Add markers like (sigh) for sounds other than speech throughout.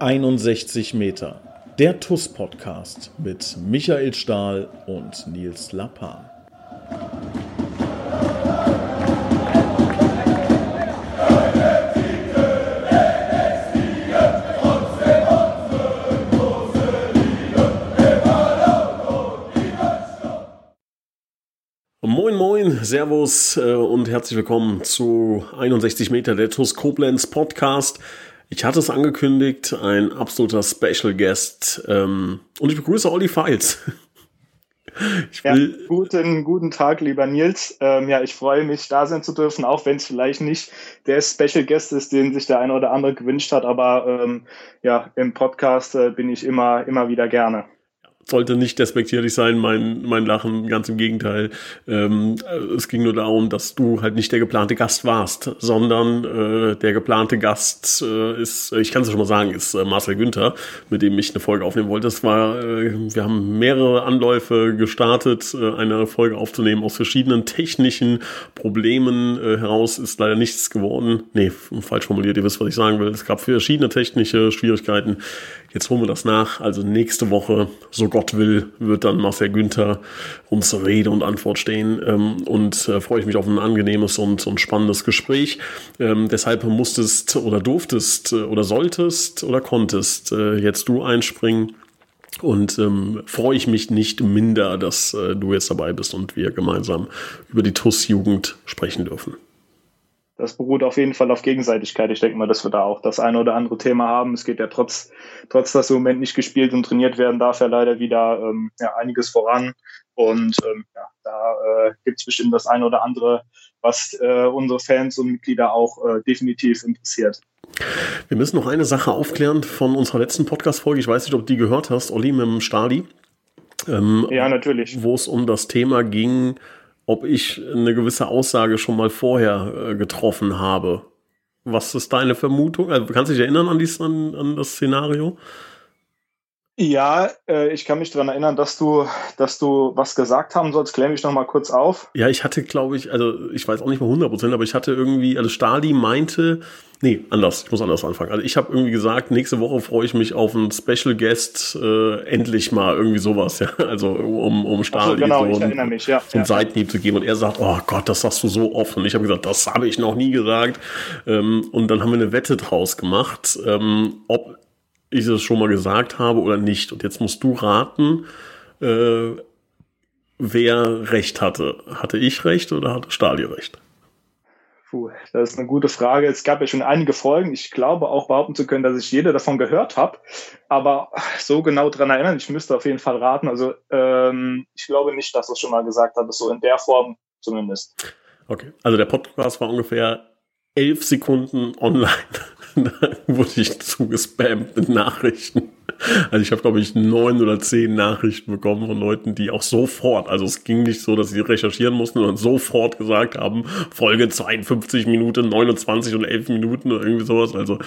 61 Meter. Der TUS-Podcast mit Michael Stahl und Nils Lappan. Moin Moin, Servus äh, und herzlich willkommen zu 61 Meter der TUS Koblenz Podcast. Ich hatte es angekündigt, ein absoluter Special Guest. Ähm, und ich begrüße Olli Files. (laughs) ja, guten, guten Tag, lieber Nils. Ähm, ja, ich freue mich, da sein zu dürfen, auch wenn es vielleicht nicht der Special Guest ist, den sich der eine oder andere gewünscht hat. Aber ähm, ja, im Podcast äh, bin ich immer, immer wieder gerne sollte nicht despektierlich sein, mein, mein Lachen, ganz im Gegenteil. Ähm, es ging nur darum, dass du halt nicht der geplante Gast warst, sondern äh, der geplante Gast äh, ist, ich kann es schon mal sagen, ist äh, Marcel Günther, mit dem ich eine Folge aufnehmen wollte. Das war, äh, wir haben mehrere Anläufe gestartet, äh, eine Folge aufzunehmen aus verschiedenen technischen Problemen äh, heraus ist leider nichts geworden. Nee, falsch formuliert, ihr wisst, was ich sagen will. Es gab verschiedene technische Schwierigkeiten. Jetzt holen wir das nach. Also nächste Woche, so Gott will, wird dann Marcel Günther uns Rede und Antwort stehen. Ähm, und äh, freue ich mich auf ein angenehmes und, und spannendes Gespräch. Ähm, deshalb musstest oder durftest äh, oder solltest oder konntest äh, jetzt du einspringen. Und ähm, freue ich mich nicht minder, dass äh, du jetzt dabei bist und wir gemeinsam über die TUS-Jugend sprechen dürfen das beruht auf jeden Fall auf Gegenseitigkeit. Ich denke mal, dass wir da auch das eine oder andere Thema haben. Es geht ja trotz, trotz dass im Moment nicht gespielt und trainiert werden darf, ja leider wieder ähm, ja, einiges voran. Und ähm, ja, da äh, gibt es bestimmt das eine oder andere, was äh, unsere Fans und Mitglieder auch äh, definitiv interessiert. Wir müssen noch eine Sache aufklären von unserer letzten Podcast-Folge. Ich weiß nicht, ob du die gehört hast, Olli mit dem Stali. Ähm, ja, natürlich. Wo es um das Thema ging, ob ich eine gewisse Aussage schon mal vorher äh, getroffen habe. Was ist deine Vermutung? Also, kannst du dich erinnern an, dies, an, an das Szenario? Ja, äh, ich kann mich daran erinnern, dass du, dass du was gesagt haben sollst. Klär mich noch mal kurz auf. Ja, ich hatte, glaube ich, also ich weiß auch nicht mal 100 Prozent, aber ich hatte irgendwie, also Stali meinte, Nee, anders. Ich muss anders anfangen. Also ich habe irgendwie gesagt, nächste Woche freue ich mich auf einen Special Guest, äh, endlich mal irgendwie sowas, ja. Also um, um Stali so, genau, so, einen, mich, ja. so einen ja. Seitenhieb zu geben. Und er sagt, oh Gott, das sagst du so oft. Und ich habe gesagt, das habe ich noch nie gesagt. Ähm, und dann haben wir eine Wette draus gemacht, ähm, ob ich es schon mal gesagt habe oder nicht. Und jetzt musst du raten, äh, wer recht hatte. Hatte ich recht oder hatte Stali recht? Puh, das ist eine gute Frage. Es gab ja schon einige Folgen. Ich glaube auch behaupten zu können, dass ich jede davon gehört habe. Aber so genau dran erinnern, ich müsste auf jeden Fall raten. Also ähm, ich glaube nicht, dass du es schon mal gesagt habe, so in der Form zumindest. Okay, also der Podcast war ungefähr elf Sekunden online. Da (laughs) wurde ich zugespammt mit Nachrichten. Also ich habe, glaube ich, neun oder zehn Nachrichten bekommen von Leuten, die auch sofort, also es ging nicht so, dass sie recherchieren mussten, sondern sofort gesagt haben, Folge 52 Minuten, 29 und 11 Minuten oder irgendwie sowas. Also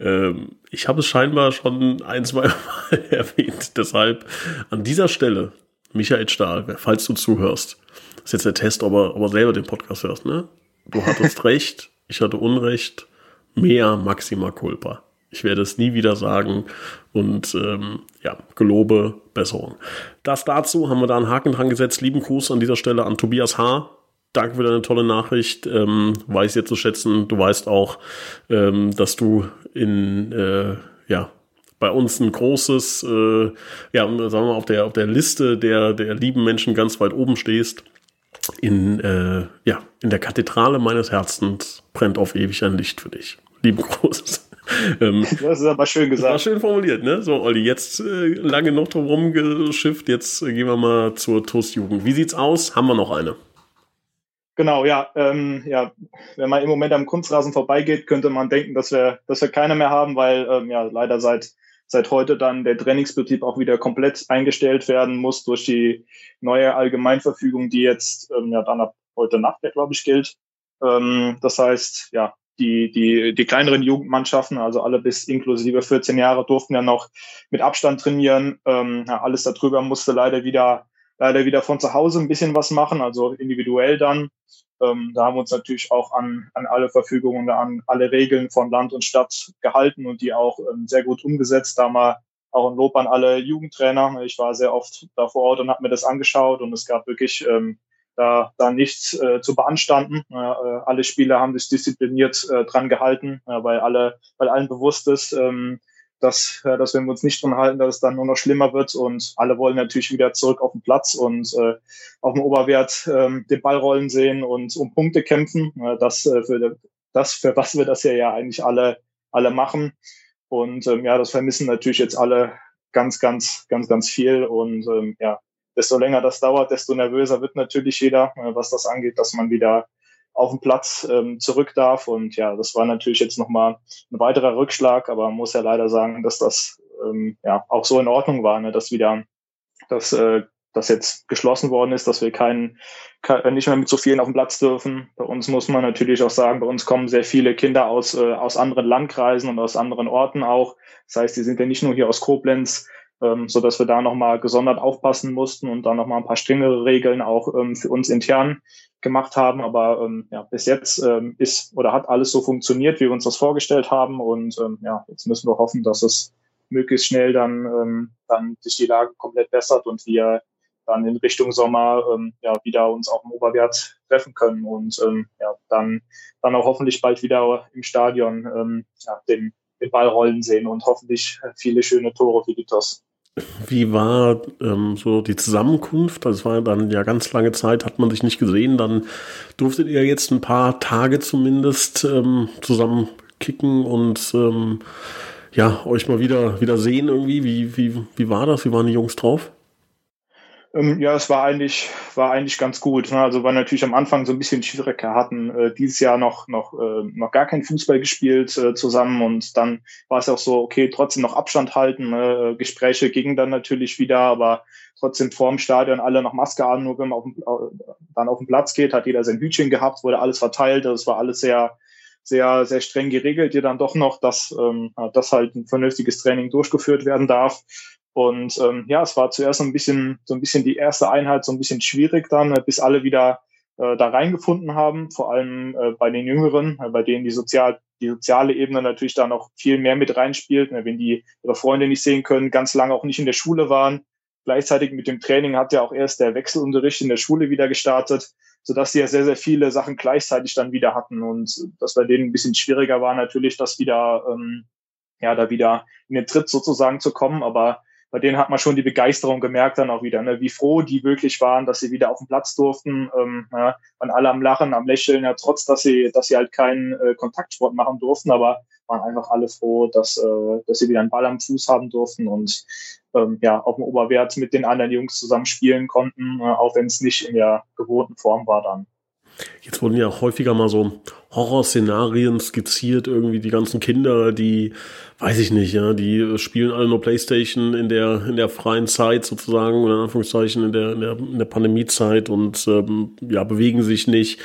ähm, ich habe es scheinbar schon ein, zwei Mal (laughs) erwähnt. Deshalb an dieser Stelle, Michael Stahl, falls du zuhörst, das ist jetzt der Test, ob er, ob er selber den Podcast hörst, ne? Du hattest (laughs) recht, ich hatte Unrecht, mehr Maxima Culpa. Ich werde es nie wieder sagen und ähm, ja, gelobe Besserung. Das dazu haben wir da einen Haken dran gesetzt. Lieben Gruß an dieser Stelle an Tobias H. Danke für deine tolle Nachricht. Ähm, weiß jetzt zu schätzen. Du weißt auch, ähm, dass du in äh, ja bei uns ein großes, äh, ja, sagen wir mal, auf der, auf der Liste der, der lieben Menschen ganz weit oben stehst. In, äh, ja, in der Kathedrale meines Herzens brennt auf ewig ein Licht für dich. Lieben Gruß. (laughs) Ähm, das ist aber schön gesagt. War schön formuliert, ne? So, Olli, jetzt äh, lange noch drum rumgeschifft, jetzt äh, gehen wir mal zur TUS-Jugend. Wie sieht's aus? Haben wir noch eine? Genau, ja, ähm, ja, wenn man im Moment am Kunstrasen vorbeigeht, könnte man denken, dass wir, dass wir keine mehr haben, weil ähm, ja leider seit seit heute dann der Trainingsbetrieb auch wieder komplett eingestellt werden muss durch die neue Allgemeinverfügung, die jetzt ähm, ja dann ab heute Nacht, glaube ich, gilt. Ähm, das heißt, ja, die, die, die kleineren Jugendmannschaften, also alle bis inklusive 14 Jahre, durften ja noch mit Abstand trainieren. Ähm, ja, alles darüber musste leider wieder leider wieder von zu Hause ein bisschen was machen, also individuell dann. Ähm, da haben wir uns natürlich auch an, an alle Verfügungen, an alle Regeln von Land und Stadt gehalten und die auch ähm, sehr gut umgesetzt. Da mal auch ein Lob an alle Jugendtrainer. Ich war sehr oft da vor Ort und habe mir das angeschaut und es gab wirklich ähm, da, da nichts äh, zu beanstanden. Äh, alle Spieler haben sich diszipliniert äh, dran gehalten, äh, weil alle, weil allen bewusst ist, ähm, dass, äh, dass wenn wir uns nicht dran halten, dass es dann nur noch schlimmer wird und alle wollen natürlich wieder zurück auf den Platz und äh, auf dem Oberwert äh, den Ball rollen sehen und um Punkte kämpfen. Äh, das, äh, für, das, für was wir das ja, ja eigentlich alle, alle machen. Und ähm, ja, das vermissen natürlich jetzt alle ganz, ganz, ganz, ganz viel. Und ähm, ja, desto länger das dauert, desto nervöser wird natürlich jeder, äh, was das angeht, dass man wieder auf den Platz ähm, zurück darf. Und ja, das war natürlich jetzt nochmal ein weiterer Rückschlag, aber man muss ja leider sagen, dass das ähm, ja auch so in Ordnung war, ne, dass wieder dass äh, das jetzt geschlossen worden ist, dass wir keinen kein, nicht mehr mit so vielen auf dem Platz dürfen. Bei uns muss man natürlich auch sagen, bei uns kommen sehr viele Kinder aus, äh, aus anderen Landkreisen und aus anderen Orten auch. Das heißt, die sind ja nicht nur hier aus Koblenz, ähm, so dass wir da nochmal gesondert aufpassen mussten und da nochmal ein paar strengere Regeln auch ähm, für uns intern gemacht haben. Aber ähm, ja, bis jetzt ähm, ist oder hat alles so funktioniert, wie wir uns das vorgestellt haben. Und ähm, ja, jetzt müssen wir hoffen, dass es möglichst schnell dann, ähm, dann sich die Lage komplett bessert und wir dann in Richtung Sommer ähm, ja, wieder uns auf dem Oberwert treffen können und ähm, ja, dann, dann auch hoffentlich bald wieder im Stadion ähm, ja, den, den Ball rollen sehen und hoffentlich viele schöne Tore für die TOS. Wie war ähm, so die Zusammenkunft? Das war dann ja ganz lange Zeit, hat man sich nicht gesehen. Dann durftet ihr jetzt ein paar Tage zumindest ähm, zusammen kicken und ähm, ja, euch mal wieder, wieder sehen irgendwie. Wie, wie, wie war das? Wie waren die Jungs drauf? Ähm, ja, es war eigentlich, war eigentlich ganz gut. Ne? Also war natürlich am Anfang so ein bisschen schwieriger, hatten äh, dieses Jahr noch, noch, äh, noch gar kein Fußball gespielt äh, zusammen und dann war es auch so, okay, trotzdem noch Abstand halten. Ne? Gespräche gingen dann natürlich wieder, aber trotzdem vorm Stadion alle noch Maske an, nur wenn man auf dem, dann auf den Platz geht, hat jeder sein Hütchen gehabt, wurde alles verteilt. Das war alles sehr, sehr, sehr streng geregelt, hier dann doch noch, dass, ähm, dass halt ein vernünftiges Training durchgeführt werden darf. Und ähm, ja, es war zuerst so ein bisschen, so ein bisschen die erste Einheit so ein bisschen schwierig dann, äh, bis alle wieder äh, da reingefunden haben, vor allem äh, bei den Jüngeren, äh, bei denen die sozial die soziale Ebene natürlich da noch viel mehr mit reinspielt, ne, wenn die ihre Freunde nicht sehen können, ganz lange auch nicht in der Schule waren. Gleichzeitig mit dem Training hat ja auch erst der Wechselunterricht in der Schule wieder gestartet, sodass sie ja sehr, sehr viele Sachen gleichzeitig dann wieder hatten. Und das bei denen ein bisschen schwieriger war natürlich, das wieder, ähm, ja, da wieder in den Tritt sozusagen zu kommen. Aber bei denen hat man schon die Begeisterung gemerkt dann auch wieder, ne, wie froh die wirklich waren, dass sie wieder auf den Platz durften. Ähm, ja, waren alle am Lachen, am Lächeln, ja, trotz dass sie, dass sie halt keinen äh, Kontaktsport machen durften, aber waren einfach alle froh, dass, äh, dass sie wieder einen Ball am Fuß haben durften und ähm, ja, auf dem Oberwert mit den anderen Jungs zusammen spielen konnten, äh, auch wenn es nicht in der gewohnten Form war dann. Jetzt wurden ja häufiger mal so Horrorszenarien skizziert, irgendwie die ganzen Kinder, die, weiß ich nicht, ja, die spielen alle nur Playstation in der, in der freien Zeit sozusagen, oder in Anführungszeichen in der, in der, in der Pandemiezeit und ähm, ja, bewegen sich nicht.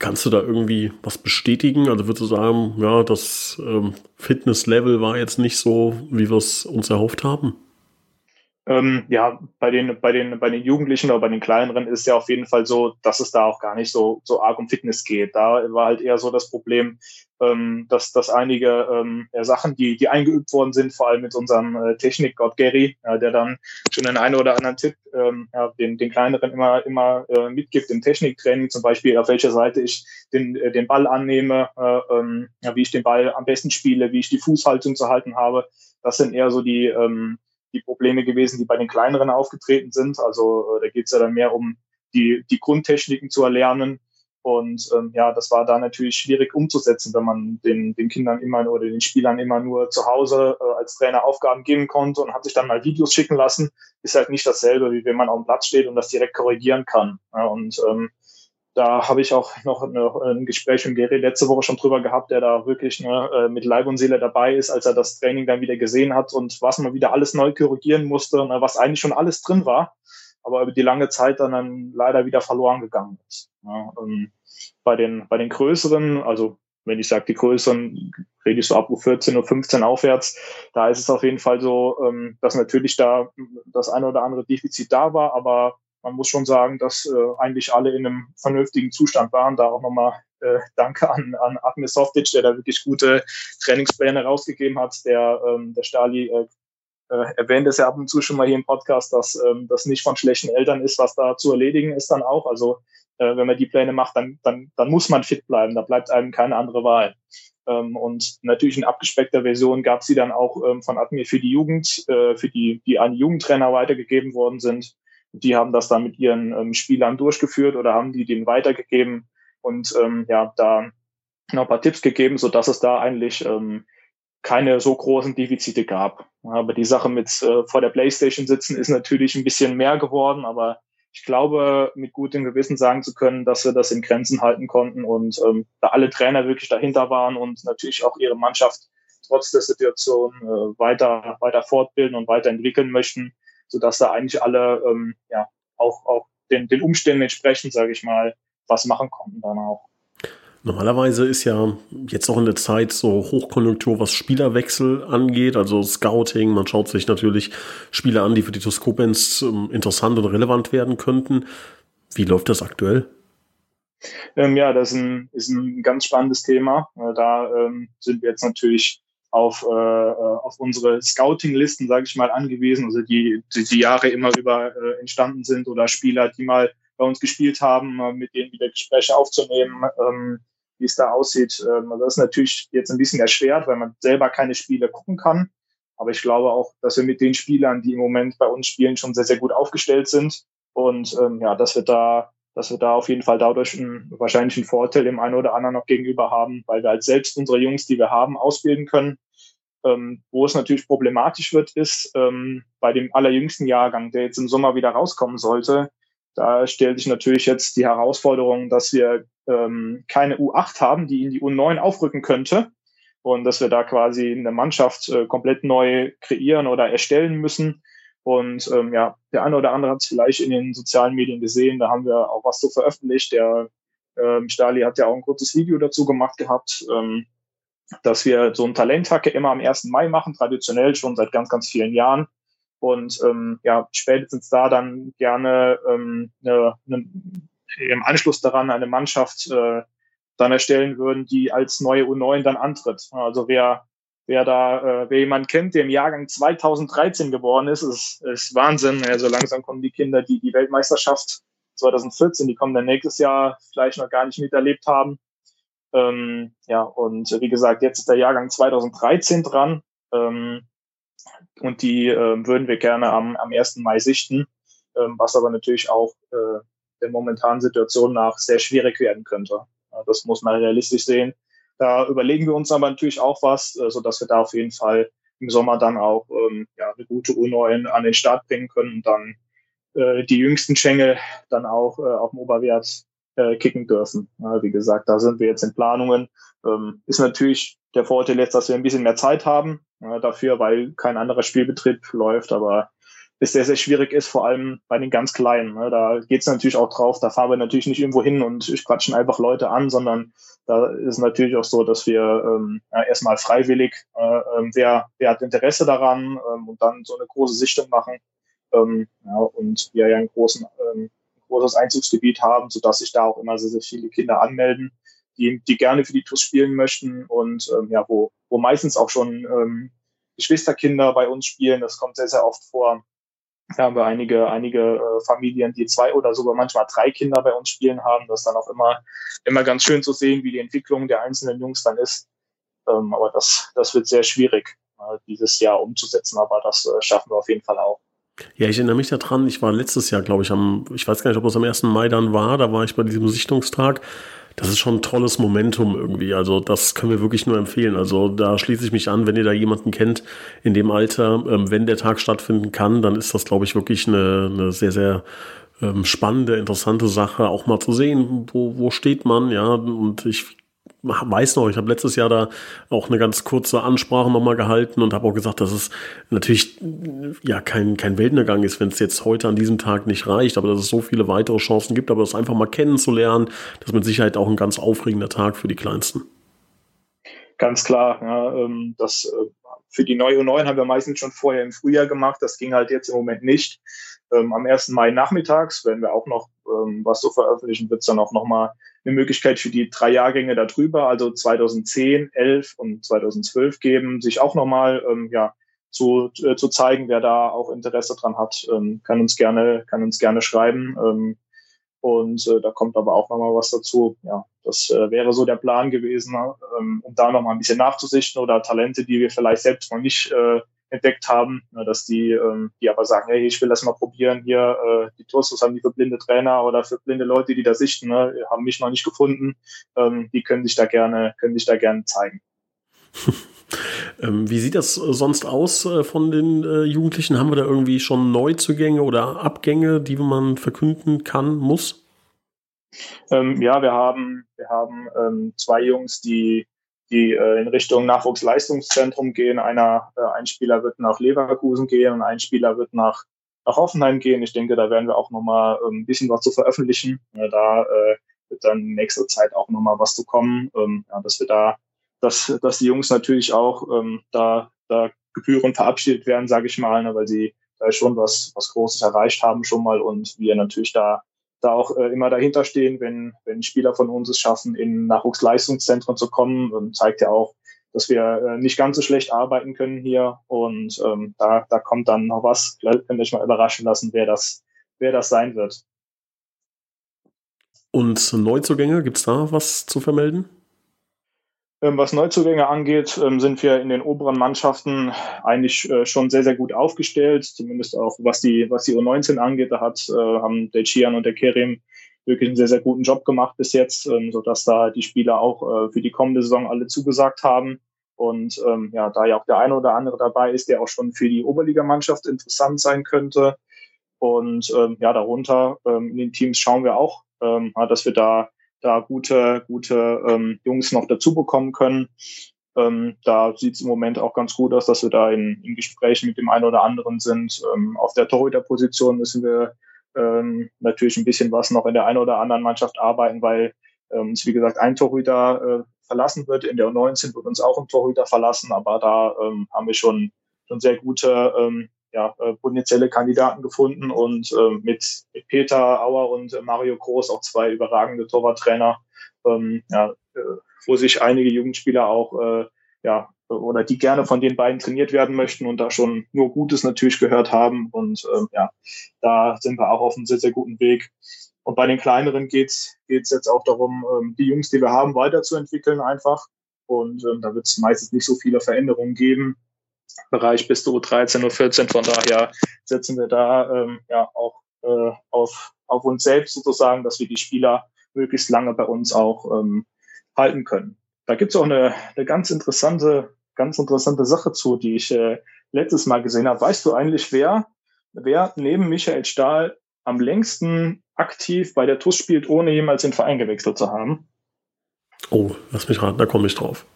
Kannst du da irgendwie was bestätigen? Also würdest du sagen, ja, das ähm, Fitnesslevel war jetzt nicht so, wie wir es uns erhofft haben? Ähm, ja, bei den, bei den, bei den Jugendlichen oder bei den kleineren ist ja auf jeden Fall so, dass es da auch gar nicht so, so arg um Fitness geht. Da war halt eher so das Problem, ähm, dass, dass einige ähm, ja, Sachen, die, die eingeübt worden sind, vor allem mit unserem äh, Technikgott Gary, ja, der dann schon den einen oder anderen Tipp ähm, ja, den, den kleineren immer, immer äh, mitgibt im Techniktraining, zum Beispiel auf welcher Seite ich den, äh, den Ball annehme, äh, ähm, ja, wie ich den Ball am besten spiele, wie ich die Fußhaltung zu halten habe. Das sind eher so die, ähm, die Probleme gewesen, die bei den kleineren aufgetreten sind. Also äh, da geht es ja dann mehr um die, die Grundtechniken zu erlernen. Und ähm, ja, das war da natürlich schwierig umzusetzen, wenn man den, den Kindern immer oder den Spielern immer nur zu Hause äh, als Trainer Aufgaben geben konnte und hat sich dann mal Videos schicken lassen. Ist halt nicht dasselbe, wie wenn man auf dem Platz steht und das direkt korrigieren kann. Ja, und ähm, da habe ich auch noch eine, ein Gespräch mit Gary letzte Woche schon drüber gehabt, der da wirklich ne, äh, mit Leib und Seele dabei ist, als er das Training dann wieder gesehen hat und was man wieder alles neu korrigieren musste, ne, was eigentlich schon alles drin war, aber über die lange Zeit dann, dann leider wieder verloren gegangen ist. Ja, ähm, bei den bei den größeren, also wenn ich sage die größeren, rede ich so ab U14, U15 aufwärts, da ist es auf jeden Fall so, ähm, dass natürlich da das eine oder andere Defizit da war, aber man muss schon sagen, dass äh, eigentlich alle in einem vernünftigen Zustand waren. Da auch nochmal äh, Danke an, an Admir Softic, der da wirklich gute Trainingspläne rausgegeben hat. Der, ähm, der Stali äh, äh, erwähnt es ja ab und zu schon mal hier im Podcast, dass ähm, das nicht von schlechten Eltern ist, was da zu erledigen ist dann auch. Also äh, wenn man die Pläne macht, dann, dann, dann muss man fit bleiben. Da bleibt einem keine andere Wahl. Ähm, und natürlich in abgespeckter Version gab sie dann auch ähm, von Admir für die Jugend, äh, für die, die an Jugendtrainer weitergegeben worden sind. Die haben das dann mit ihren ähm, Spielern durchgeführt oder haben die denen weitergegeben und ähm, ja, da noch ein paar Tipps gegeben, so dass es da eigentlich ähm, keine so großen Defizite gab. Aber die Sache mit äh, vor der Playstation sitzen ist natürlich ein bisschen mehr geworden, aber ich glaube, mit gutem Gewissen sagen zu können, dass wir das in Grenzen halten konnten und ähm, da alle Trainer wirklich dahinter waren und natürlich auch ihre Mannschaft trotz der Situation äh, weiter, weiter fortbilden und weiterentwickeln möchten, sodass da eigentlich alle ähm, ja, auch, auch den, den Umständen entsprechend, sage ich mal, was machen konnten dann auch. Normalerweise ist ja jetzt auch in der Zeit so Hochkonjunktur, was Spielerwechsel angeht, also Scouting. Man schaut sich natürlich Spieler an, die für die Toskopens ähm, interessant und relevant werden könnten. Wie läuft das aktuell? Ähm, ja, das ist ein, ist ein ganz spannendes Thema. Äh, da ähm, sind wir jetzt natürlich auf, äh, äh auf unsere Scouting-Listen, sage ich mal, angewiesen, also die, die, die Jahre immer über äh, entstanden sind oder Spieler, die mal bei uns gespielt haben, äh, mit denen wieder Gespräche aufzunehmen, ähm, wie es da aussieht. Ähm, das ist natürlich jetzt ein bisschen erschwert, weil man selber keine Spiele gucken kann. Aber ich glaube auch, dass wir mit den Spielern, die im Moment bei uns spielen, schon sehr, sehr gut aufgestellt sind. Und ähm, ja, dass wir da, dass wir da auf jeden Fall dadurch einen, wahrscheinlich einen Vorteil dem einen oder anderen noch gegenüber haben, weil wir halt selbst unsere Jungs, die wir haben, ausbilden können. Ähm, wo es natürlich problematisch wird, ist ähm, bei dem allerjüngsten Jahrgang, der jetzt im Sommer wieder rauskommen sollte, da stellt sich natürlich jetzt die Herausforderung, dass wir ähm, keine U8 haben, die in die U9 aufrücken könnte und dass wir da quasi eine Mannschaft äh, komplett neu kreieren oder erstellen müssen. Und ähm, ja, der eine oder andere hat es vielleicht in den sozialen Medien gesehen, da haben wir auch was so veröffentlicht. Der ähm, Stali hat ja auch ein kurzes Video dazu gemacht gehabt, ähm, dass wir so ein Talenthacke immer am 1. Mai machen, traditionell schon seit ganz, ganz vielen Jahren und ähm, ja, spätestens da dann gerne ähm, eine, eine, im Anschluss daran eine Mannschaft äh, dann erstellen würden, die als neue U9 dann antritt. Also wer, wer da, äh, wer jemand kennt, der im Jahrgang 2013 geboren ist, ist, ist Wahnsinn. Ja, so langsam kommen die Kinder, die die Weltmeisterschaft 2014, die kommen dann nächstes Jahr vielleicht noch gar nicht miterlebt haben. Ähm, ja, und wie gesagt, jetzt ist der Jahrgang 2013 dran. Ähm, und die äh, würden wir gerne am, am 1. Mai sichten, ähm, was aber natürlich auch äh, der momentanen Situation nach sehr schwierig werden könnte. Ja, das muss man realistisch sehen. Da überlegen wir uns aber natürlich auch was, äh, so dass wir da auf jeden Fall im Sommer dann auch ähm, ja, eine gute U9 an den Start bringen können und dann äh, die jüngsten Schengel dann auch äh, auf dem Oberwert äh, kicken dürfen. Ja, wie gesagt, da sind wir jetzt in Planungen. Ähm, ist natürlich der Vorteil jetzt, dass wir ein bisschen mehr Zeit haben ja, dafür, weil kein anderer Spielbetrieb läuft, aber es sehr, sehr schwierig ist, vor allem bei den ganz Kleinen. Ne? Da geht es natürlich auch drauf, da fahren wir natürlich nicht irgendwo hin und quatschen einfach Leute an, sondern da ist natürlich auch so, dass wir ähm, ja, erstmal freiwillig, äh, äh, wer, wer hat Interesse daran ähm, und dann so eine große Sichtung machen. Ähm, ja, und wir ja einen großen, ähm, großes Einzugsgebiet haben, sodass sich da auch immer sehr, sehr viele Kinder anmelden die, die gerne für die TUS spielen möchten und ähm, ja, wo, wo meistens auch schon ähm, Geschwisterkinder bei uns spielen. Das kommt sehr, sehr oft vor. Da haben wir einige, einige äh, Familien, die zwei oder sogar manchmal drei Kinder bei uns spielen haben. Das ist dann auch immer, immer ganz schön zu sehen, wie die Entwicklung der einzelnen Jungs dann ist. Ähm, aber das, das wird sehr schwierig, äh, dieses Jahr umzusetzen. Aber das äh, schaffen wir auf jeden Fall auch. Ja, ich erinnere mich daran, ich war letztes Jahr, glaube ich, am, ich weiß gar nicht, ob es am 1. Mai dann war, da war ich bei diesem Sichtungstag das ist schon ein tolles Momentum irgendwie. Also das können wir wirklich nur empfehlen. Also da schließe ich mich an, wenn ihr da jemanden kennt in dem Alter, ähm, wenn der Tag stattfinden kann, dann ist das, glaube ich, wirklich eine, eine sehr, sehr ähm, spannende, interessante Sache, auch mal zu sehen, wo, wo steht man, ja. Und ich weiß noch, ich habe letztes Jahr da auch eine ganz kurze Ansprache nochmal gehalten und habe auch gesagt, dass es natürlich ja kein, kein Weltnergang ist, wenn es jetzt heute an diesem Tag nicht reicht, aber dass es so viele weitere Chancen gibt, aber das einfach mal kennenzulernen, das ist mit Sicherheit auch ein ganz aufregender Tag für die Kleinsten. Ganz klar, ja, ähm, das äh, für die neue U9 haben wir meistens schon vorher im Frühjahr gemacht, das ging halt jetzt im Moment nicht. ähm, am 1. Mai nachmittags werden wir auch noch ähm, was so veröffentlichen, wird es dann auch nochmal eine Möglichkeit für die drei Jahrgänge darüber, also 2010, 11 und 2012 geben, sich auch nochmal ähm, ja, zu, äh, zu zeigen, wer da auch Interesse dran hat, ähm, kann uns gerne, kann uns gerne schreiben. Ähm, und äh, da kommt aber auch nochmal was dazu. Ja, das äh, wäre so der Plan gewesen, ähm, um da nochmal ein bisschen nachzusichten oder Talente, die wir vielleicht selbst noch nicht äh, entdeckt haben, ne, dass die, ähm, die aber sagen, hey, ich will das mal probieren hier, äh, die Tours haben die für blinde Trainer oder für blinde Leute, die da sichten, ne, haben mich noch nicht gefunden, ähm, die können sich da gerne, können sich da gerne zeigen. (laughs) Ähm, wie sieht das sonst aus äh, von den äh, Jugendlichen? Haben wir da irgendwie schon Neuzugänge oder Abgänge, die man verkünden kann, muss? Ähm, ja, wir haben, wir haben ähm, zwei Jungs, die, die äh, in Richtung Nachwuchsleistungszentrum gehen. Einer, äh, ein Spieler wird nach Leverkusen gehen und ein Spieler wird nach, nach Hoffenheim gehen. Ich denke, da werden wir auch nochmal ähm, ein bisschen was zu veröffentlichen. da äh, wird dann in nächster Zeit auch nochmal was zu kommen, ähm, ja, dass wir da dass, dass die Jungs natürlich auch ähm, da, da gebührend verabschiedet werden, sage ich mal, ne, weil sie da schon was, was Großes erreicht haben schon mal und wir natürlich da, da auch äh, immer dahinter stehen, wenn, wenn Spieler von uns es schaffen, in Nachwuchsleistungszentren zu kommen, und zeigt ja auch, dass wir äh, nicht ganz so schlecht arbeiten können hier und ähm, da, da kommt dann noch was. Vielleicht könnt ihr euch mal überraschen lassen, wer das, wer das sein wird. Und Neuzugänge, gibt's da was zu vermelden? Ähm, was Neuzugänge angeht, ähm, sind wir in den oberen Mannschaften eigentlich äh, schon sehr, sehr gut aufgestellt. Zumindest auch was die, was die U19 angeht. Da hat, äh, haben der Chian und der Kerim wirklich einen sehr, sehr guten Job gemacht bis jetzt, ähm, sodass da die Spieler auch äh, für die kommende Saison alle zugesagt haben. Und ähm, ja, da ja auch der eine oder andere dabei ist, der auch schon für die Oberligamannschaft interessant sein könnte. Und ähm, ja, darunter ähm, in den Teams schauen wir auch, ähm, dass wir da da gute, gute ähm, Jungs noch dazu bekommen können. Ähm, da sieht es im Moment auch ganz gut aus, dass wir da in, in Gesprächen mit dem einen oder anderen sind. Ähm, auf der Torhüterposition müssen wir ähm, natürlich ein bisschen was noch in der einen oder anderen Mannschaft arbeiten, weil ähm, uns, wie gesagt, ein Torhüter äh, verlassen wird. In der U19 wird uns auch ein Torhüter verlassen, aber da ähm, haben wir schon, schon sehr gute ähm, ja, äh, potenzielle Kandidaten gefunden und äh, mit, mit Peter Auer und äh, Mario Groß auch zwei überragende Torwarttrainer, ähm, ja, äh, wo sich einige Jugendspieler auch äh, ja oder die gerne von den beiden trainiert werden möchten und da schon nur Gutes natürlich gehört haben und ähm, ja, da sind wir auch auf einem sehr sehr guten Weg. Und bei den kleineren geht's geht's jetzt auch darum, ähm, die Jungs, die wir haben, weiterzuentwickeln einfach. Und ähm, da wird es meistens nicht so viele Veränderungen geben. Bereich bis zu 13 oder 14. Von daher setzen wir da ähm, ja auch äh, auf, auf uns selbst sozusagen, dass wir die Spieler möglichst lange bei uns auch ähm, halten können. Da gibt es auch eine, eine ganz interessante, ganz interessante Sache zu, die ich äh, letztes Mal gesehen habe. Weißt du eigentlich, wer, wer neben Michael Stahl am längsten aktiv bei der TUS spielt, ohne jemals den Verein gewechselt zu haben? Oh, lass mich raten, da komme ich drauf.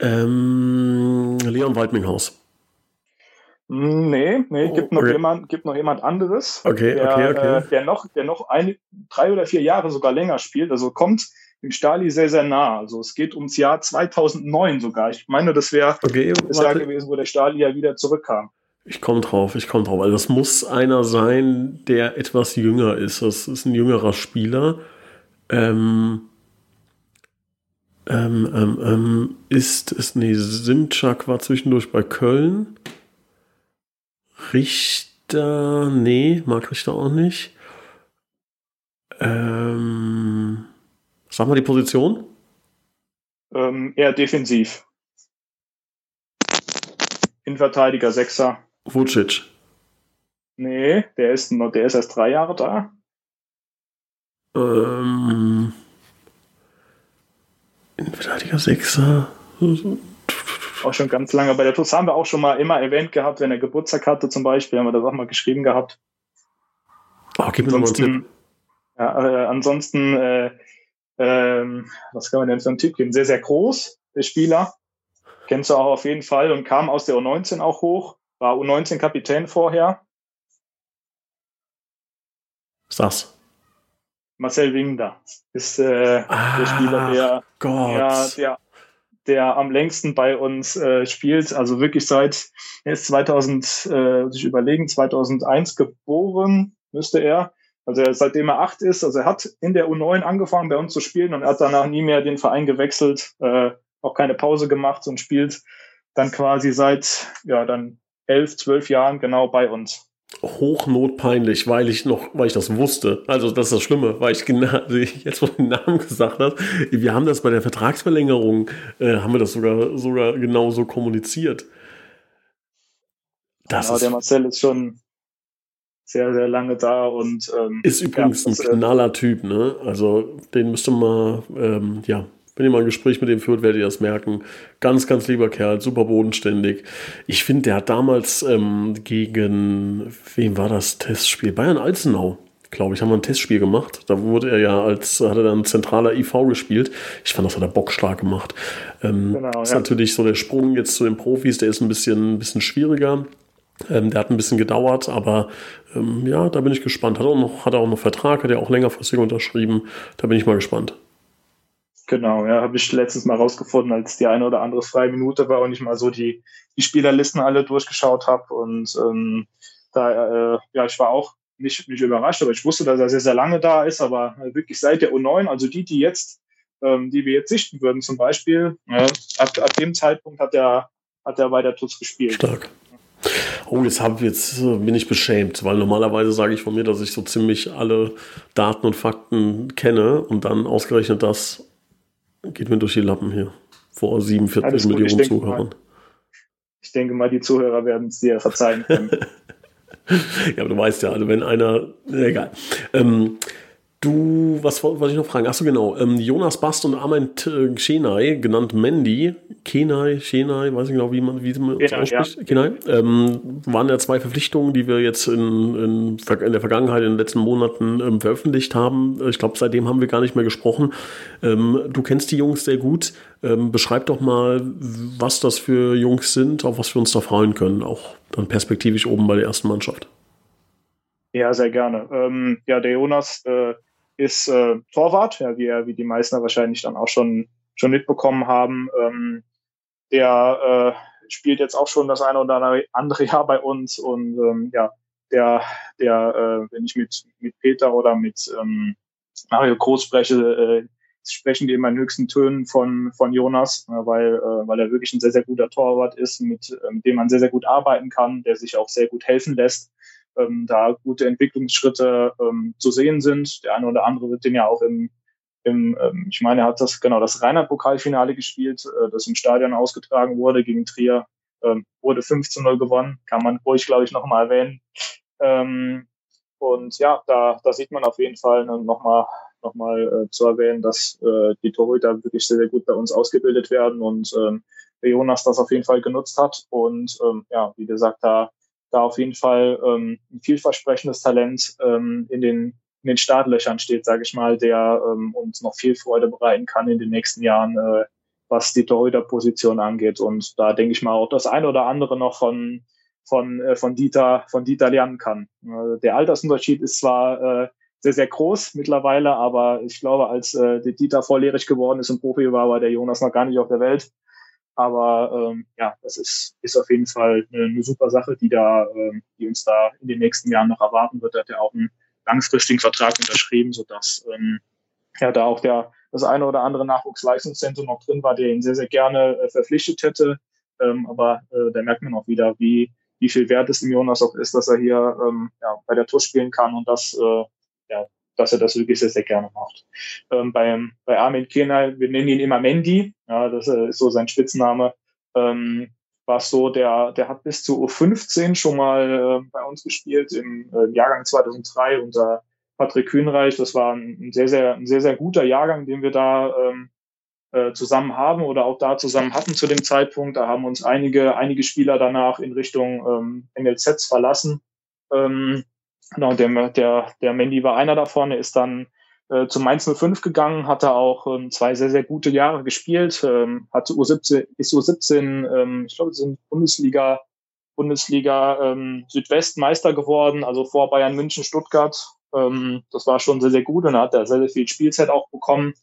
Ähm, Leon Waldminghaus. Nee, nee, gibt noch okay. jemand, gibt noch jemand anderes. Okay, der, okay, okay. Äh, der noch, der noch ein, drei oder vier Jahre sogar länger spielt. Also kommt dem Stali sehr, sehr nah. Also es geht ums Jahr 2009 sogar. Ich meine, das wäre okay, das Jahr gewesen, wo der Stali ja wieder zurückkam. Ich komme drauf, ich komme drauf. Also das muss einer sein, der etwas jünger ist. Das ist ein jüngerer Spieler. Ähm, ähm, ähm, ähm, ist es, nee, Simchak war zwischendurch bei Köln. Richter, nee, mag Richter auch nicht. Ähm, sag mal die Position. Ähm, eher defensiv. Innenverteidiger, Sechser. Vucic. Nee, der ist, der ist erst drei Jahre da. Ähm, Innenverteidiger Sechser. Auch schon ganz lange. Bei der TUS haben wir auch schon mal immer erwähnt gehabt, wenn er Geburtstag hatte zum Beispiel, haben wir das auch mal geschrieben gehabt. Oh, gib mir ansonsten, ja, äh, ansonsten, äh, ähm, was kann man denn für einen Typ geben? Sehr, sehr groß, der Spieler. Kennst du auch auf jeden Fall und kam aus der U19 auch hoch. War U19-Kapitän vorher. Was ist das? Marcel Wingda ist äh, ah, der Spieler, der, der, der, der am längsten bei uns äh, spielt. Also wirklich seit, er ist 2000, äh, sich überlegen, 2001 geboren, müsste er. Also er, seitdem er acht ist, also er hat in der U9 angefangen bei uns zu spielen und er hat danach nie mehr den Verein gewechselt, äh, auch keine Pause gemacht und spielt dann quasi seit, ja, dann elf, zwölf Jahren genau bei uns hochnotpeinlich, weil ich noch, weil ich das wusste. Also das ist das Schlimme, weil ich genau, (laughs) jetzt wo du den Namen gesagt hast, wir haben das bei der Vertragsverlängerung, äh, haben wir das sogar sogar genauso kommuniziert. Das genau, ist, der Marcel ist schon sehr, sehr lange da und ähm, ist übrigens ja, ein äh, knaller Typ, ne? Also den müsste man ähm, ja wenn ihr mal ein Gespräch mit ihm führt, werdet ihr das merken. Ganz, ganz lieber Kerl, super bodenständig. Ich finde, der hat damals ähm, gegen, wem war das Testspiel? Bayern Alzenau glaube ich, haben wir ein Testspiel gemacht. Da wurde er ja als, hat er dann zentraler IV gespielt. Ich fand, das hat er bockstark gemacht. Ähm, genau, ist ja. natürlich so der Sprung jetzt zu den Profis, der ist ein bisschen, ein bisschen schwieriger. Ähm, der hat ein bisschen gedauert, aber ähm, ja, da bin ich gespannt. Hat, auch noch, hat er auch noch Vertrag, hat er auch längerfristig unterschrieben. Da bin ich mal gespannt. Genau, ja, habe ich letztens mal rausgefunden, als die eine oder andere freie Minute war und ich mal so die, die Spielerlisten alle durchgeschaut habe. Und ähm, da, äh, ja, ich war auch nicht, nicht überrascht, aber ich wusste, dass er sehr, sehr lange da ist, aber wirklich seit der U9, also die, die jetzt, ähm, die wir jetzt sichten würden, zum Beispiel, äh, ab, ab dem Zeitpunkt hat er, hat er bei der gespielt. Stark. Oh, jetzt, hab, jetzt äh, bin ich beschämt, weil normalerweise sage ich von mir, dass ich so ziemlich alle Daten und Fakten kenne und dann ausgerechnet das Geht mir durch die Lappen hier. Vor 47 Millionen Zuhörern. Mal, ich denke mal, die Zuhörer werden es dir verzeihen können. (laughs) ja, aber du weißt ja, also wenn einer. Egal. Ähm, Du, was wollte ich noch fragen? Achso, genau. Ähm, Jonas Bast und Armin Chenai, genannt Mandy, Kenai, Chenai, weiß ich genau, wie man, wie man das ausspricht, ja. Kenai, ähm, waren ja zwei Verpflichtungen, die wir jetzt in, in, in der Vergangenheit, in den letzten Monaten ähm, veröffentlicht haben. Ich glaube, seitdem haben wir gar nicht mehr gesprochen. Ähm, du kennst die Jungs sehr gut. Ähm, beschreib doch mal, was das für Jungs sind, auf was wir uns da freuen können, auch dann perspektivisch oben bei der ersten Mannschaft. Ja, sehr gerne. Ähm, ja, der Jonas äh, ist äh, Torwart, ja, wie, wie die meisten wahrscheinlich dann auch schon, schon mitbekommen haben. Ähm, der äh, spielt jetzt auch schon das eine oder andere (laughs) Jahr bei uns und ähm, ja, der, der äh, wenn ich mit, mit Peter oder mit ähm, Mario Groß spreche, äh, sprechen die immer in höchsten Tönen von, von Jonas, äh, weil, äh, weil er wirklich ein sehr, sehr guter Torwart ist, mit, äh, mit dem man sehr, sehr gut arbeiten kann, der sich auch sehr gut helfen lässt ähm, da gute Entwicklungsschritte ähm, zu sehen sind. Der eine oder andere wird den ja auch im, im ähm, ich meine, er hat das genau das Rheinland-Pokalfinale gespielt, äh, das im Stadion ausgetragen wurde gegen Trier, ähm, wurde 15 0 gewonnen, kann man ruhig, glaube ich, nochmal erwähnen. Ähm, und ja, da, da sieht man auf jeden Fall nochmal noch mal, äh, zu erwähnen, dass äh, die Torhüter wirklich sehr, sehr gut bei uns ausgebildet werden und ähm, Jonas das auf jeden Fall genutzt hat. Und ähm, ja, wie gesagt, da da auf jeden Fall ähm, ein vielversprechendes Talent ähm, in, den, in den Startlöchern steht, sage ich mal, der ähm, uns noch viel Freude bereiten kann in den nächsten Jahren, äh, was die Torhüter-Position angeht. Und da denke ich mal auch das eine oder andere noch von von äh, von Dieter von Dieter lernen kann. Äh, der Altersunterschied ist zwar äh, sehr sehr groß mittlerweile, aber ich glaube, als äh, Dieter volljährig geworden ist und Profi war, war der Jonas noch gar nicht auf der Welt. Aber ähm, ja, das ist, ist auf jeden Fall eine, eine super Sache, die da, ähm, die uns da in den nächsten Jahren noch erwarten wird. Er hat ja auch einen langfristigen Vertrag unterschrieben, sodass ähm, ja da auch der das eine oder andere Nachwuchsleistungszentrum noch drin war, der ihn sehr, sehr gerne äh, verpflichtet hätte. Ähm, aber äh, da merkt man auch wieder, wie, wie viel wert es dem Jonas auch ist, dass er hier ähm, ja, bei der Tour spielen kann und das äh, ja, dass er das wirklich sehr, sehr gerne macht. Ähm, beim, bei Armin Kenal, wir nennen ihn immer Mendy, ja, das äh, ist so sein Spitzname, ähm, war so, der, der hat bis zu U15 schon mal äh, bei uns gespielt, im äh, Jahrgang 2003 unter Patrick Kühnreich. Das war ein, ein, sehr, sehr, ein sehr, sehr guter Jahrgang, den wir da ähm, äh, zusammen haben oder auch da zusammen hatten zu dem Zeitpunkt. Da haben uns einige, einige Spieler danach in Richtung ähm, NLZs verlassen. Ähm, Genau, der, der, der Mendy war einer davon. Er ist dann äh, zum Mainz 05 gegangen, hatte auch ähm, zwei sehr, sehr gute Jahre gespielt, ähm, hatte U17, ist U17, ähm, ich glaube, sind Bundesliga, Bundesliga ähm, Südwest Meister geworden, also vor Bayern München, Stuttgart. Ähm, das war schon sehr, sehr gut und hat da sehr, sehr viel Spielzeit auch bekommen,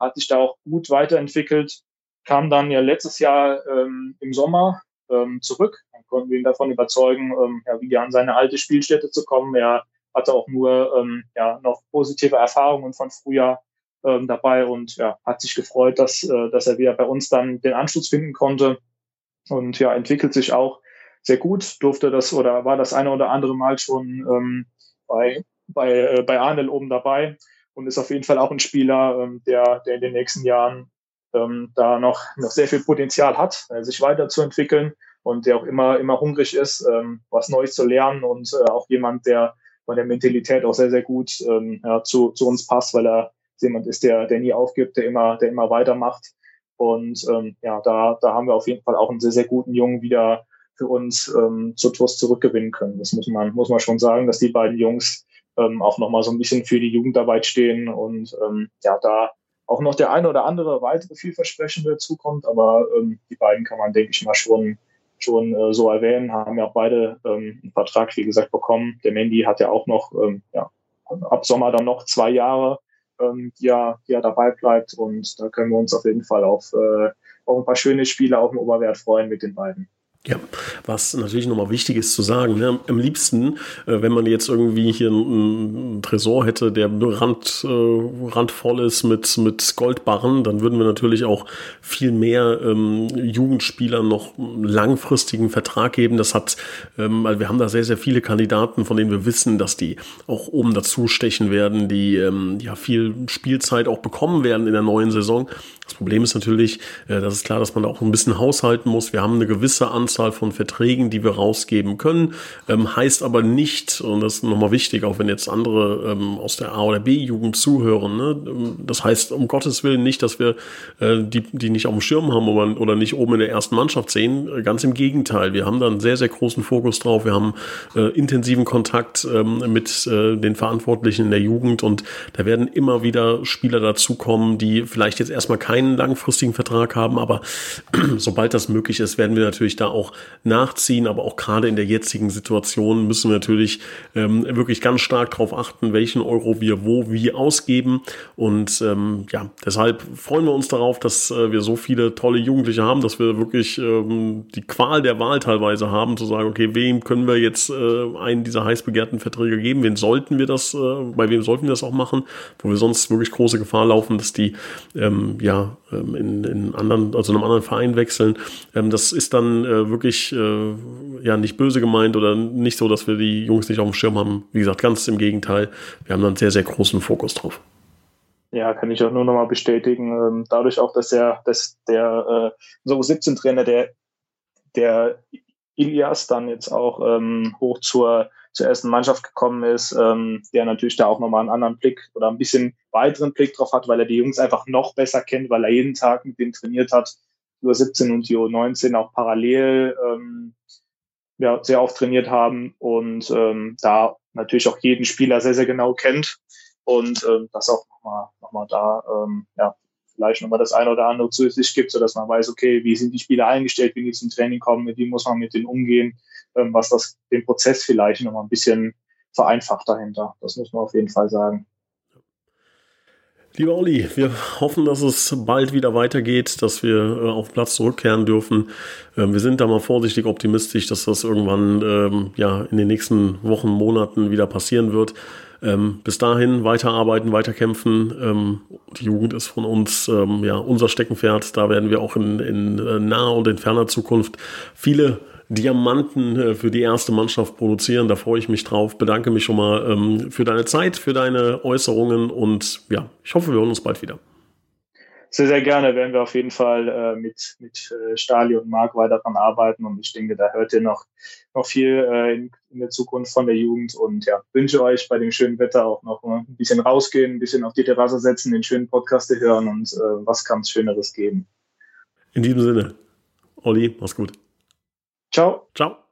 hat sich da auch gut weiterentwickelt. kam dann ja letztes Jahr ähm, im Sommer ähm, zurück. Konnten wir ihn davon überzeugen, ähm, ja, wieder an seine alte Spielstätte zu kommen. Er hatte auch nur ähm, ja, noch positive Erfahrungen von Frühjahr ähm, dabei und ja, hat sich gefreut, dass, äh, dass er wieder bei uns dann den Anschluss finden konnte. Und ja, entwickelt sich auch sehr gut, durfte das oder war das eine oder andere Mal schon ähm, bei, bei, äh, bei Arnel oben dabei und ist auf jeden Fall auch ein Spieler, ähm, der, der in den nächsten Jahren ähm, da noch, noch sehr viel Potenzial hat, äh, sich weiterzuentwickeln und der auch immer, immer hungrig ist, ähm, was Neues zu lernen und äh, auch jemand, der von der Mentalität auch sehr, sehr gut ähm, ja, zu, zu uns passt, weil er jemand ist, der, der nie aufgibt, der immer, der immer weitermacht. Und ähm, ja, da, da haben wir auf jeden Fall auch einen sehr, sehr guten Jungen wieder für uns ähm, zu TUS zurückgewinnen können. Das muss man, muss man schon sagen, dass die beiden Jungs ähm, auch nochmal so ein bisschen für die Jugendarbeit stehen und ähm, ja, da auch noch der eine oder andere weitere vielversprechende dazukommt, aber ähm, die beiden kann man, denke ich mal, schon schon äh, so erwähnen, haben ja auch beide ähm, einen Vertrag, wie gesagt, bekommen. Der Mandy hat ja auch noch ähm, ja, ab Sommer dann noch zwei Jahre, ähm, die, er, die er dabei bleibt. Und da können wir uns auf jeden Fall auf, äh, auf ein paar schöne Spiele auf dem Oberwert freuen mit den beiden. Ja, was natürlich nochmal wichtig ist zu sagen, ne? am liebsten, äh, wenn man jetzt irgendwie hier einen, Tresor hätte, der rand, äh, randvoll ist mit, mit Goldbarren, dann würden wir natürlich auch viel mehr ähm, Jugendspielern noch langfristigen Vertrag geben. Das hat, ähm, weil wir haben da sehr, sehr viele Kandidaten, von denen wir wissen, dass die auch oben dazu stechen werden, die ähm, ja viel Spielzeit auch bekommen werden in der neuen Saison. Das Problem ist natürlich, äh, das ist klar, dass man da auch ein bisschen haushalten muss. Wir haben eine gewisse Anzahl von Verträgen, die wir rausgeben können. Ähm, heißt aber nicht, und das ist nochmal wichtig, auch wenn jetzt andere ähm, aus der A- oder B-Jugend zuhören, ne? Ähm, das heißt um Gottes Willen nicht, dass wir äh, die, die nicht auf dem Schirm haben oder, oder nicht oben in der ersten Mannschaft sehen. Äh, ganz im Gegenteil. Wir haben da einen sehr, sehr großen Fokus drauf. Wir haben äh, intensiven Kontakt ähm, mit äh, den Verantwortlichen in der Jugend und da werden immer wieder Spieler dazukommen, die vielleicht jetzt erstmal keine keinen langfristigen Vertrag haben, aber (clears throat) sobald das möglich ist, werden wir natürlich da auch nachziehen. Aber auch gerade in der jetzigen Situation müssen wir natürlich ähm, wirklich ganz stark darauf achten, welchen Euro wir wo wie ausgeben. Und ähm, ja, deshalb freuen wir uns darauf, dass äh, wir so viele tolle Jugendliche haben, dass wir wirklich ähm, die Qual der Wahl teilweise haben, zu sagen, okay, wem können wir jetzt äh, einen dieser heiß begehrten Verträge geben? Wen sollten wir das, äh, bei wem sollten wir das auch machen? Wo wir sonst wirklich große Gefahr laufen, dass die ähm, ja ähm, in, in anderen, also einem anderen Verein wechseln. Ähm, das ist dann äh, wirklich äh, ja nicht böse gemeint oder nicht so, dass wir die Jungs nicht auf dem Schirm haben. Wie gesagt, ganz im Gegenteil. Wir haben dann sehr, sehr großen Fokus drauf. Ja, kann ich auch nur nochmal bestätigen. Ähm, dadurch auch, dass er, dass der äh, so 17 Trainer, der, der Ilias dann jetzt auch ähm, hoch zur zur ersten Mannschaft gekommen ist, ähm, der natürlich da auch nochmal einen anderen Blick oder ein bisschen weiteren Blick drauf hat, weil er die Jungs einfach noch besser kennt, weil er jeden Tag mit denen trainiert hat, über 17 und die U19 auch parallel ähm, ja, sehr oft trainiert haben und ähm, da natürlich auch jeden Spieler sehr, sehr genau kennt und ähm, das auch nochmal noch mal da ähm, ja, vielleicht nochmal das eine oder andere zusätzlich gibt, sodass man weiß, okay, wie sind die Spieler eingestellt, wie die zum Training kommen, wie muss man mit denen umgehen, ähm, was das den Prozess vielleicht nochmal ein bisschen vereinfacht dahinter. Das muss man auf jeden Fall sagen. Lieber Olli, wir hoffen, dass es bald wieder weitergeht, dass wir äh, auf Platz zurückkehren dürfen. Ähm, wir sind da mal vorsichtig optimistisch, dass das irgendwann ähm, ja in den nächsten Wochen, Monaten wieder passieren wird. Ähm, bis dahin weiterarbeiten, weiterkämpfen. Ähm, die Jugend ist von uns ähm, ja unser Steckenpferd. Da werden wir auch in, in äh, naher und in ferner Zukunft viele Diamanten äh, für die erste Mannschaft produzieren. Da freue ich mich drauf. Bedanke mich schon mal ähm, für deine Zeit, für deine Äußerungen und ja, ich hoffe, wir hören uns bald wieder. Sehr, sehr gerne werden wir auf jeden Fall äh, mit, mit äh, Stali und Marc weiter daran arbeiten und ich denke, da hört ihr noch, noch viel äh, in, in, der Zukunft von der Jugend und ja, wünsche euch bei dem schönen Wetter auch noch ein bisschen rausgehen, ein bisschen auf die Terrasse setzen, den schönen Podcast hören und äh, was kann es Schöneres geben. In diesem Sinne, Olli, mach's gut. Ciao. Ciao.